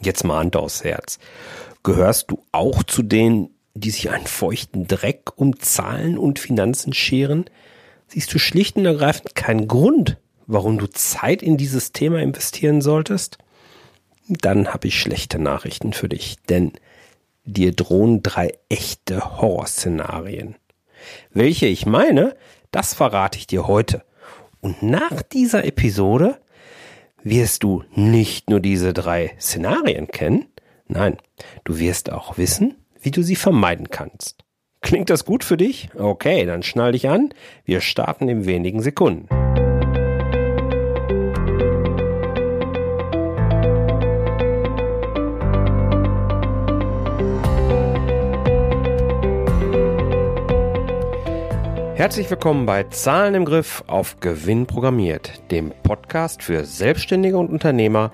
Jetzt mal Hand aufs Herz. Gehörst du auch zu denen, die sich einen feuchten Dreck um Zahlen und Finanzen scheren? Siehst du schlicht und ergreifend keinen Grund, warum du Zeit in dieses Thema investieren solltest? Dann habe ich schlechte Nachrichten für dich, denn dir drohen drei echte Horrorszenarien. Welche ich meine, das verrate ich dir heute. Und nach dieser Episode wirst du nicht nur diese drei Szenarien kennen, nein, du wirst auch wissen, wie du sie vermeiden kannst. Klingt das gut für dich? Okay, dann schnall dich an. Wir starten in wenigen Sekunden. Herzlich willkommen bei Zahlen im Griff auf Gewinn programmiert, dem Podcast für Selbstständige und Unternehmer,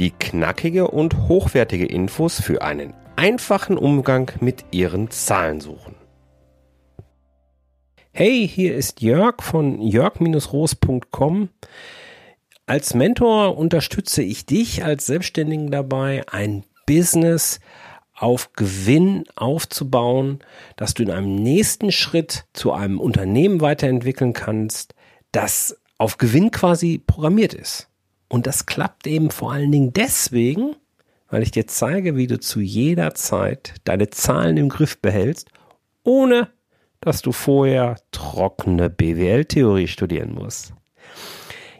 die knackige und hochwertige Infos für einen einfachen Umgang mit ihren Zahlen suchen. Hey, hier ist Jörg von jörg-roos.com. Als Mentor unterstütze ich dich als Selbstständigen dabei, ein Business auf Gewinn aufzubauen, dass du in einem nächsten Schritt zu einem Unternehmen weiterentwickeln kannst, das auf Gewinn quasi programmiert ist. Und das klappt eben vor allen Dingen deswegen, weil ich dir zeige, wie du zu jeder Zeit deine Zahlen im Griff behältst, ohne dass du vorher trockene BWL-Theorie studieren musst.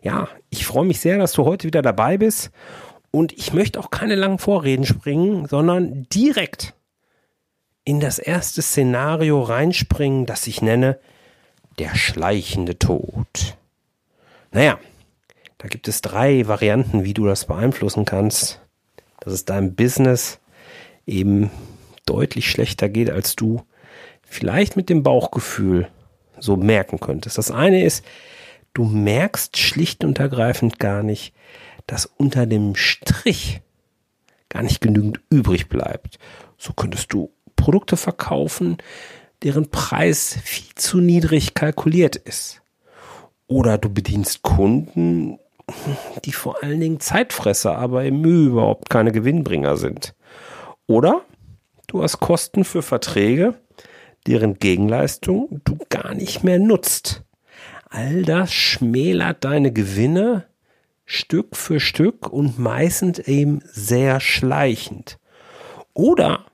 Ja, ich freue mich sehr, dass du heute wieder dabei bist und ich möchte auch keine langen Vorreden springen, sondern direkt in das erste Szenario reinspringen, das ich nenne der schleichende Tod. Naja, da gibt es drei Varianten, wie du das beeinflussen kannst, dass es deinem Business eben deutlich schlechter geht, als du vielleicht mit dem Bauchgefühl so merken könntest. Das eine ist, du merkst schlicht und ergreifend gar nicht, dass unter dem Strich gar nicht genügend übrig bleibt. So könntest du Produkte verkaufen, deren Preis viel zu niedrig kalkuliert ist. Oder du bedienst Kunden, die vor allen Dingen Zeitfresser, aber im Mühe überhaupt keine Gewinnbringer sind. Oder du hast Kosten für Verträge, deren Gegenleistung du gar nicht mehr nutzt. All das schmälert deine Gewinne Stück für Stück und meistens eben sehr schleichend. Oder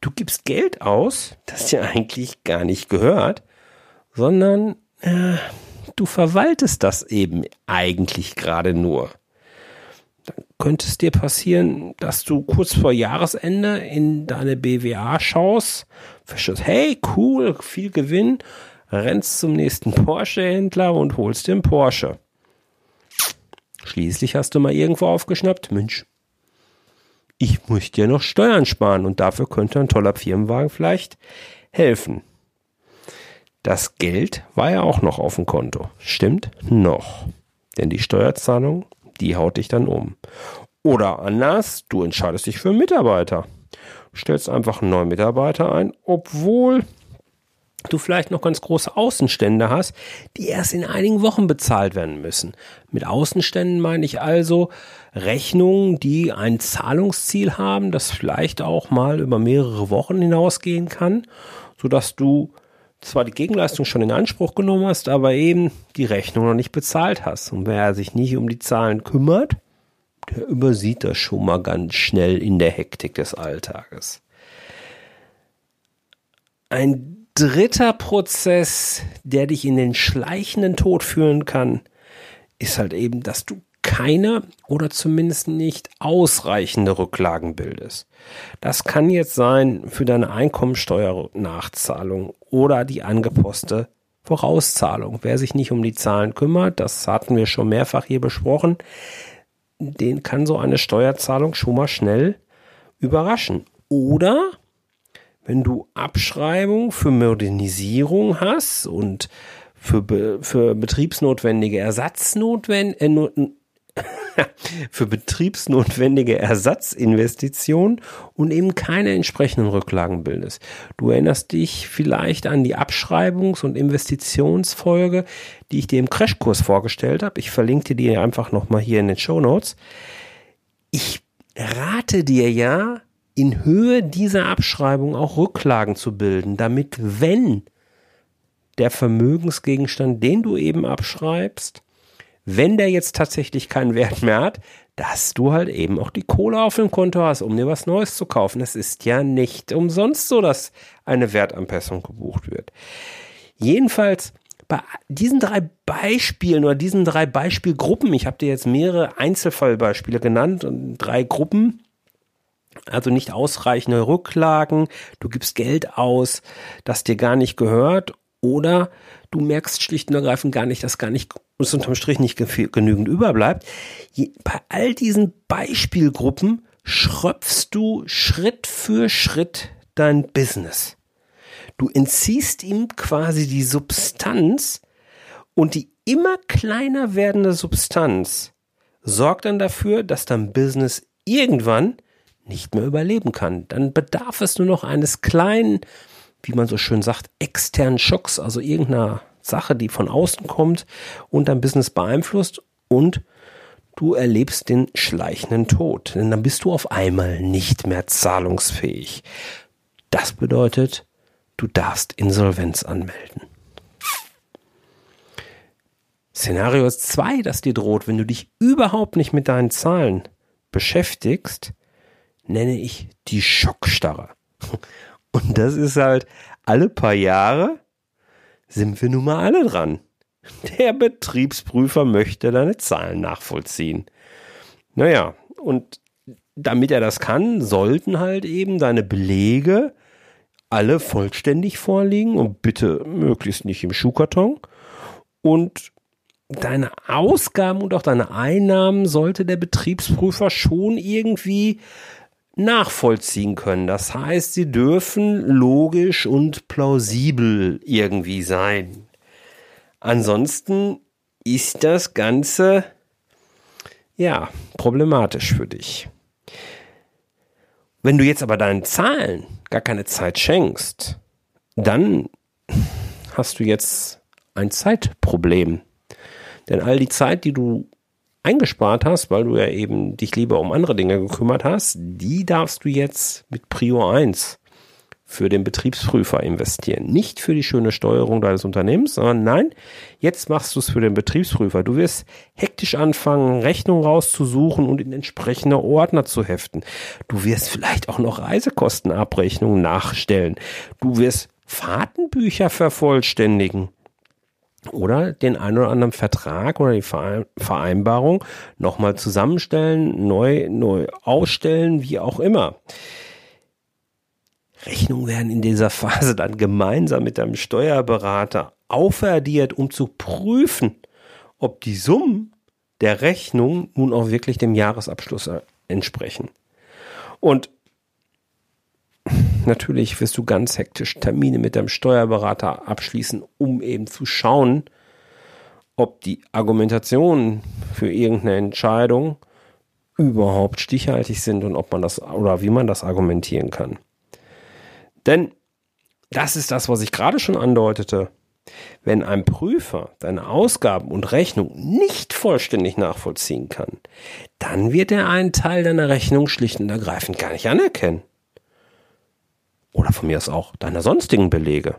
du gibst Geld aus, das dir eigentlich gar nicht gehört, sondern äh, du verwaltest das eben eigentlich gerade nur. Dann könnte es dir passieren, dass du kurz vor Jahresende in deine BWA schaust, verstehst, hey, cool, viel Gewinn, rennst zum nächsten Porsche-Händler und holst den Porsche. Schließlich hast du mal irgendwo aufgeschnappt, Mensch, ich möchte ja noch Steuern sparen und dafür könnte ein toller Firmenwagen vielleicht helfen. Das Geld war ja auch noch auf dem Konto. Stimmt? Noch. Denn die Steuerzahlung, die haut dich dann um. Oder anders, du entscheidest dich für einen Mitarbeiter. Stellst einfach einen neuen Mitarbeiter ein, obwohl du vielleicht noch ganz große Außenstände hast, die erst in einigen Wochen bezahlt werden müssen. Mit Außenständen meine ich also Rechnungen, die ein Zahlungsziel haben, das vielleicht auch mal über mehrere Wochen hinausgehen kann, sodass du zwar die Gegenleistung schon in Anspruch genommen hast, aber eben die Rechnung noch nicht bezahlt hast. Und wer sich nicht um die Zahlen kümmert, der übersieht das schon mal ganz schnell in der Hektik des Alltages. Ein dritter Prozess, der dich in den schleichenden Tod führen kann, ist halt eben, dass du keine oder zumindest nicht ausreichende Rücklagen bildest. Das kann jetzt sein für deine Einkommensteuernachzahlung oder die angeposte Vorauszahlung. Wer sich nicht um die Zahlen kümmert, das hatten wir schon mehrfach hier besprochen, den kann so eine Steuerzahlung schon mal schnell überraschen. Oder wenn du Abschreibung für Modernisierung hast und für, be, für betriebsnotwendige Ersatznotwendige, äh, für betriebsnotwendige Ersatzinvestitionen und eben keine entsprechenden Rücklagen bildest. Du erinnerst dich vielleicht an die Abschreibungs- und Investitionsfolge, die ich dir im Crashkurs vorgestellt habe. Ich verlinke dir die einfach nochmal hier in den Show Notes. Ich rate dir ja, in Höhe dieser Abschreibung auch Rücklagen zu bilden, damit wenn der Vermögensgegenstand, den du eben abschreibst, wenn der jetzt tatsächlich keinen Wert mehr hat, dass du halt eben auch die Kohle auf dem Konto hast, um dir was Neues zu kaufen. Es ist ja nicht umsonst so, dass eine Wertanpassung gebucht wird. Jedenfalls bei diesen drei Beispielen oder diesen drei Beispielgruppen, ich habe dir jetzt mehrere Einzelfallbeispiele genannt und drei Gruppen, also nicht ausreichende Rücklagen, du gibst Geld aus, das dir gar nicht gehört oder du merkst schlicht und ergreifend gar nicht, dass gar nicht unterm Strich nicht genügend überbleibt. bei all diesen Beispielgruppen schröpfst du Schritt für Schritt dein Business. Du entziehst ihm quasi die Substanz und die immer kleiner werdende Substanz sorgt dann dafür, dass dein Business irgendwann nicht mehr überleben kann. Dann bedarf es nur noch eines kleinen, wie man so schön sagt, externen Schocks, also irgendeiner Sache, die von außen kommt und dein Business beeinflusst und du erlebst den schleichenden Tod. Denn dann bist du auf einmal nicht mehr zahlungsfähig. Das bedeutet, du darfst Insolvenz anmelden. Szenario 2, das dir droht, wenn du dich überhaupt nicht mit deinen Zahlen beschäftigst, nenne ich die Schockstarre. Und das ist halt alle paar Jahre sind wir nun mal alle dran. Der Betriebsprüfer möchte deine Zahlen nachvollziehen. Naja, und damit er das kann, sollten halt eben deine Belege alle vollständig vorliegen und bitte möglichst nicht im Schuhkarton. Und deine Ausgaben und auch deine Einnahmen sollte der Betriebsprüfer schon irgendwie nachvollziehen können. Das heißt, sie dürfen logisch und plausibel irgendwie sein. Ansonsten ist das Ganze ja problematisch für dich. Wenn du jetzt aber deinen Zahlen gar keine Zeit schenkst, dann hast du jetzt ein Zeitproblem. Denn all die Zeit, die du eingespart hast, weil du ja eben dich lieber um andere Dinge gekümmert hast, die darfst du jetzt mit Prio 1 für den Betriebsprüfer investieren. Nicht für die schöne Steuerung deines Unternehmens, sondern nein, jetzt machst du es für den Betriebsprüfer. Du wirst hektisch anfangen, Rechnungen rauszusuchen und in entsprechende Ordner zu heften. Du wirst vielleicht auch noch Reisekostenabrechnungen nachstellen. Du wirst Fahrtenbücher vervollständigen oder den einen oder anderen Vertrag oder die Vereinbarung nochmal zusammenstellen, neu, neu ausstellen, wie auch immer. Rechnungen werden in dieser Phase dann gemeinsam mit deinem Steuerberater aufaddiert, um zu prüfen, ob die Summen der Rechnung nun auch wirklich dem Jahresabschluss entsprechen. Und natürlich wirst du ganz hektisch Termine mit deinem Steuerberater abschließen, um eben zu schauen, ob die Argumentationen für irgendeine Entscheidung überhaupt stichhaltig sind und ob man das oder wie man das argumentieren kann. Denn das ist das, was ich gerade schon andeutete. Wenn ein Prüfer deine Ausgaben und Rechnung nicht vollständig nachvollziehen kann, dann wird er einen Teil deiner Rechnung schlicht und ergreifend gar nicht anerkennen. Oder von mir aus auch deiner sonstigen Belege.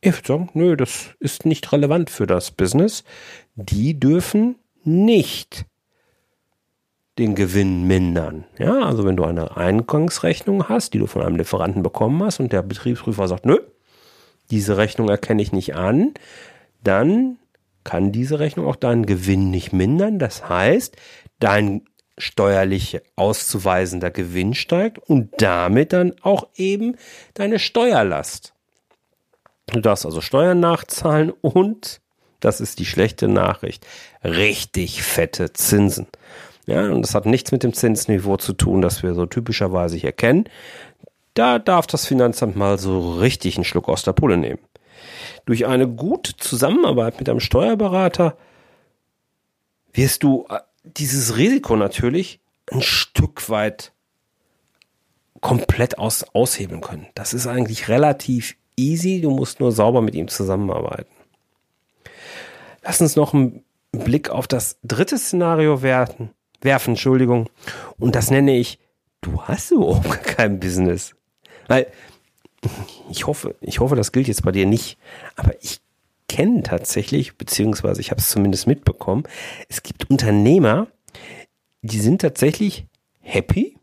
Ich würde sagen, nö, das ist nicht relevant für das Business. Die dürfen nicht den Gewinn mindern. Ja, also wenn du eine Eingangsrechnung hast, die du von einem Lieferanten bekommen hast und der Betriebsprüfer sagt, nö, diese Rechnung erkenne ich nicht an, dann kann diese Rechnung auch deinen Gewinn nicht mindern. Das heißt, dein steuerlich auszuweisender Gewinn steigt und damit dann auch eben deine Steuerlast. Du darfst also Steuern nachzahlen und, das ist die schlechte Nachricht, richtig fette Zinsen. Ja, und das hat nichts mit dem Zinsniveau zu tun, das wir so typischerweise hier kennen. Da darf das Finanzamt mal so richtig einen Schluck aus der Pulle nehmen. Durch eine gute Zusammenarbeit mit einem Steuerberater wirst du äh, dieses Risiko natürlich ein Stück weit komplett aus, aushebeln können. Das ist eigentlich relativ easy. Du musst nur sauber mit ihm zusammenarbeiten. Lass uns noch einen Blick auf das dritte Szenario werfen, werfen, Entschuldigung. Und das nenne ich, du hast überhaupt kein Business. Weil ich hoffe, ich hoffe, das gilt jetzt bei dir nicht, aber ich kenne tatsächlich, beziehungsweise ich habe es zumindest mitbekommen, es gibt Unternehmer, die sind tatsächlich happy,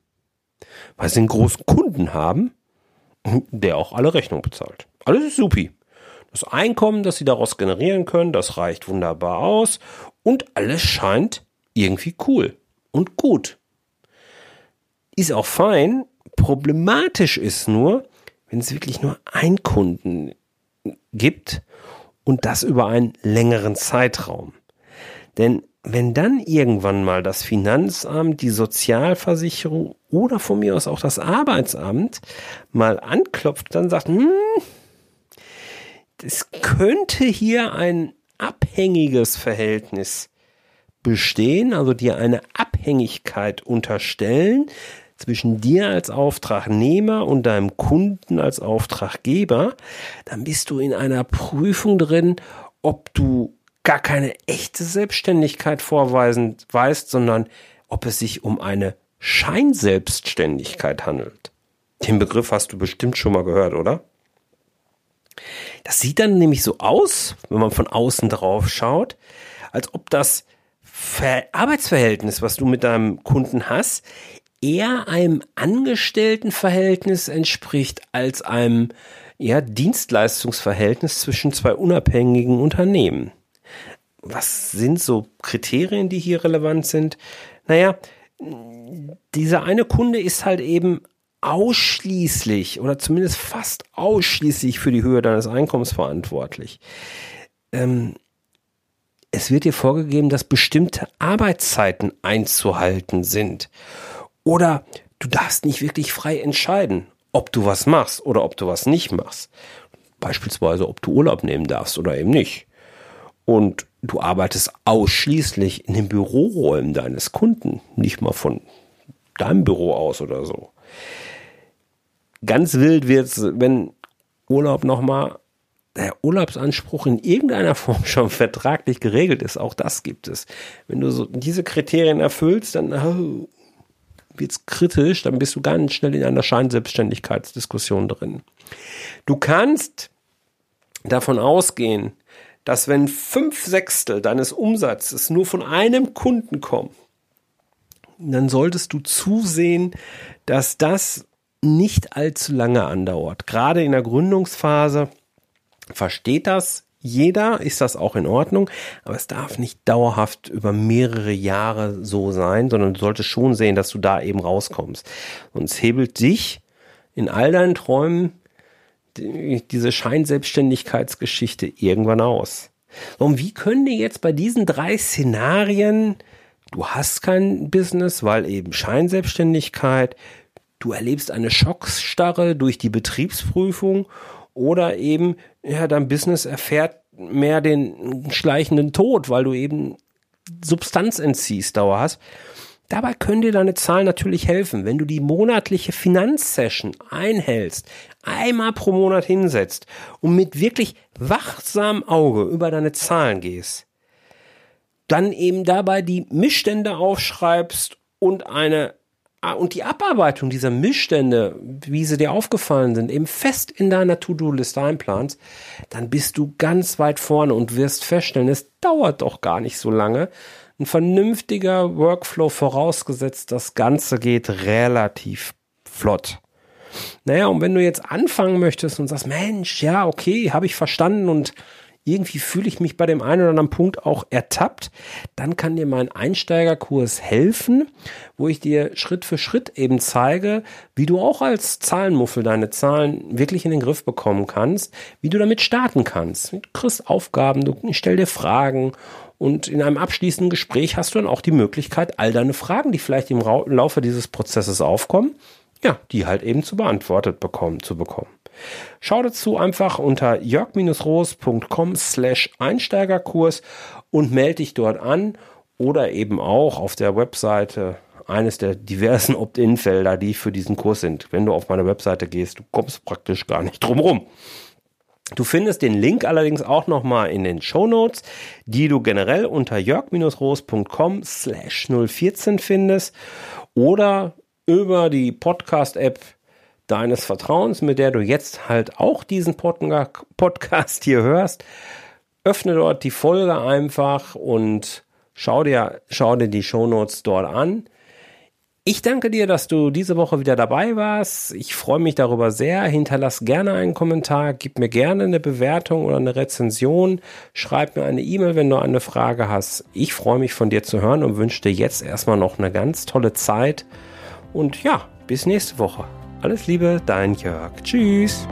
weil sie einen großen Kunden haben, der auch alle Rechnungen bezahlt. Alles ist supi. Das Einkommen, das sie daraus generieren können, das reicht wunderbar aus und alles scheint irgendwie cool und gut. Ist auch fein. Problematisch ist nur, wenn es wirklich nur einen Kunden gibt und das über einen längeren Zeitraum. Denn wenn dann irgendwann mal das Finanzamt, die Sozialversicherung oder von mir aus auch das Arbeitsamt mal anklopft, dann sagt, hm, es könnte hier ein abhängiges Verhältnis bestehen, also dir eine Abhängigkeit unterstellen zwischen dir als Auftragnehmer und deinem Kunden als Auftraggeber, dann bist du in einer Prüfung drin, ob du gar keine echte Selbstständigkeit vorweisen weißt, sondern ob es sich um eine Scheinselbstständigkeit handelt. Den Begriff hast du bestimmt schon mal gehört, oder? Das sieht dann nämlich so aus, wenn man von außen drauf schaut, als ob das Ver Arbeitsverhältnis, was du mit deinem Kunden hast, eher einem Angestelltenverhältnis entspricht als einem ja, Dienstleistungsverhältnis zwischen zwei unabhängigen Unternehmen. Was sind so Kriterien, die hier relevant sind? Naja, dieser eine Kunde ist halt eben ausschließlich oder zumindest fast ausschließlich für die Höhe deines Einkommens verantwortlich. Ähm, es wird dir vorgegeben, dass bestimmte Arbeitszeiten einzuhalten sind. Oder du darfst nicht wirklich frei entscheiden, ob du was machst oder ob du was nicht machst. Beispielsweise, ob du Urlaub nehmen darfst oder eben nicht. Und du arbeitest ausschließlich in den Büroräumen deines Kunden, nicht mal von deinem Büro aus oder so. Ganz wild wird's, wenn Urlaub nochmal der Urlaubsanspruch in irgendeiner Form schon vertraglich geregelt ist. Auch das gibt es. Wenn du so diese Kriterien erfüllst, dann oh, wird's kritisch, dann bist du ganz schnell in einer Scheinselbstständigkeitsdiskussion drin. Du kannst davon ausgehen, dass wenn fünf Sechstel deines Umsatzes nur von einem Kunden kommen, dann solltest du zusehen, dass das nicht allzu lange andauert. Gerade in der Gründungsphase versteht das jeder, ist das auch in Ordnung, aber es darf nicht dauerhaft über mehrere Jahre so sein, sondern du solltest schon sehen, dass du da eben rauskommst. Sonst hebelt dich in all deinen Träumen diese Scheinselbstständigkeitsgeschichte irgendwann aus. Und wie können dir jetzt bei diesen drei Szenarien, du hast kein Business, weil eben Scheinselbstständigkeit, du erlebst eine Schocksstarre durch die Betriebsprüfung oder eben, ja, dein Business erfährt mehr den schleichenden Tod, weil du eben Substanz entziehst, dauerhaft. Dabei können dir deine Zahlen natürlich helfen, wenn du die monatliche Finanzsession einhältst, einmal pro Monat hinsetzt und mit wirklich wachsamem Auge über deine Zahlen gehst. Dann eben dabei die Missstände aufschreibst und eine und die Abarbeitung dieser Missstände, wie sie dir aufgefallen sind, eben fest in deiner To-Do-Liste einplanst, dann bist du ganz weit vorne und wirst feststellen, es dauert doch gar nicht so lange. Ein vernünftiger Workflow vorausgesetzt, das Ganze geht relativ flott. Naja, und wenn du jetzt anfangen möchtest und sagst, Mensch, ja, okay, habe ich verstanden und irgendwie fühle ich mich bei dem einen oder anderen Punkt auch ertappt, dann kann dir mein Einsteigerkurs helfen, wo ich dir Schritt für Schritt eben zeige, wie du auch als Zahlenmuffel deine Zahlen wirklich in den Griff bekommen kannst, wie du damit starten kannst. Du kriegst Aufgaben, du stell dir Fragen und in einem abschließenden Gespräch hast du dann auch die Möglichkeit, all deine Fragen, die vielleicht im Laufe dieses Prozesses aufkommen, ja, die halt eben zu beantwortet bekommen, zu bekommen. Schau dazu einfach unter jörg-roos.com slash Einsteigerkurs und melde dich dort an oder eben auch auf der Webseite eines der diversen Opt-in-Felder, die für diesen Kurs sind. Wenn du auf meine Webseite gehst, du kommst praktisch gar nicht drum rum. Du findest den Link allerdings auch nochmal in den Show Notes, die du generell unter jörg-roos.com slash 014 findest oder über die Podcast-App deines Vertrauens, mit der du jetzt halt auch diesen Podcast hier hörst. Öffne dort die Folge einfach und schau dir, schau dir die Shownotes dort an. Ich danke dir, dass du diese Woche wieder dabei warst. Ich freue mich darüber sehr. Hinterlass gerne einen Kommentar, gib mir gerne eine Bewertung oder eine Rezension. Schreib mir eine E-Mail, wenn du eine Frage hast. Ich freue mich von dir zu hören und wünsche dir jetzt erstmal noch eine ganz tolle Zeit. Und ja, bis nächste Woche. Alles Liebe, dein Jörg. Tschüss.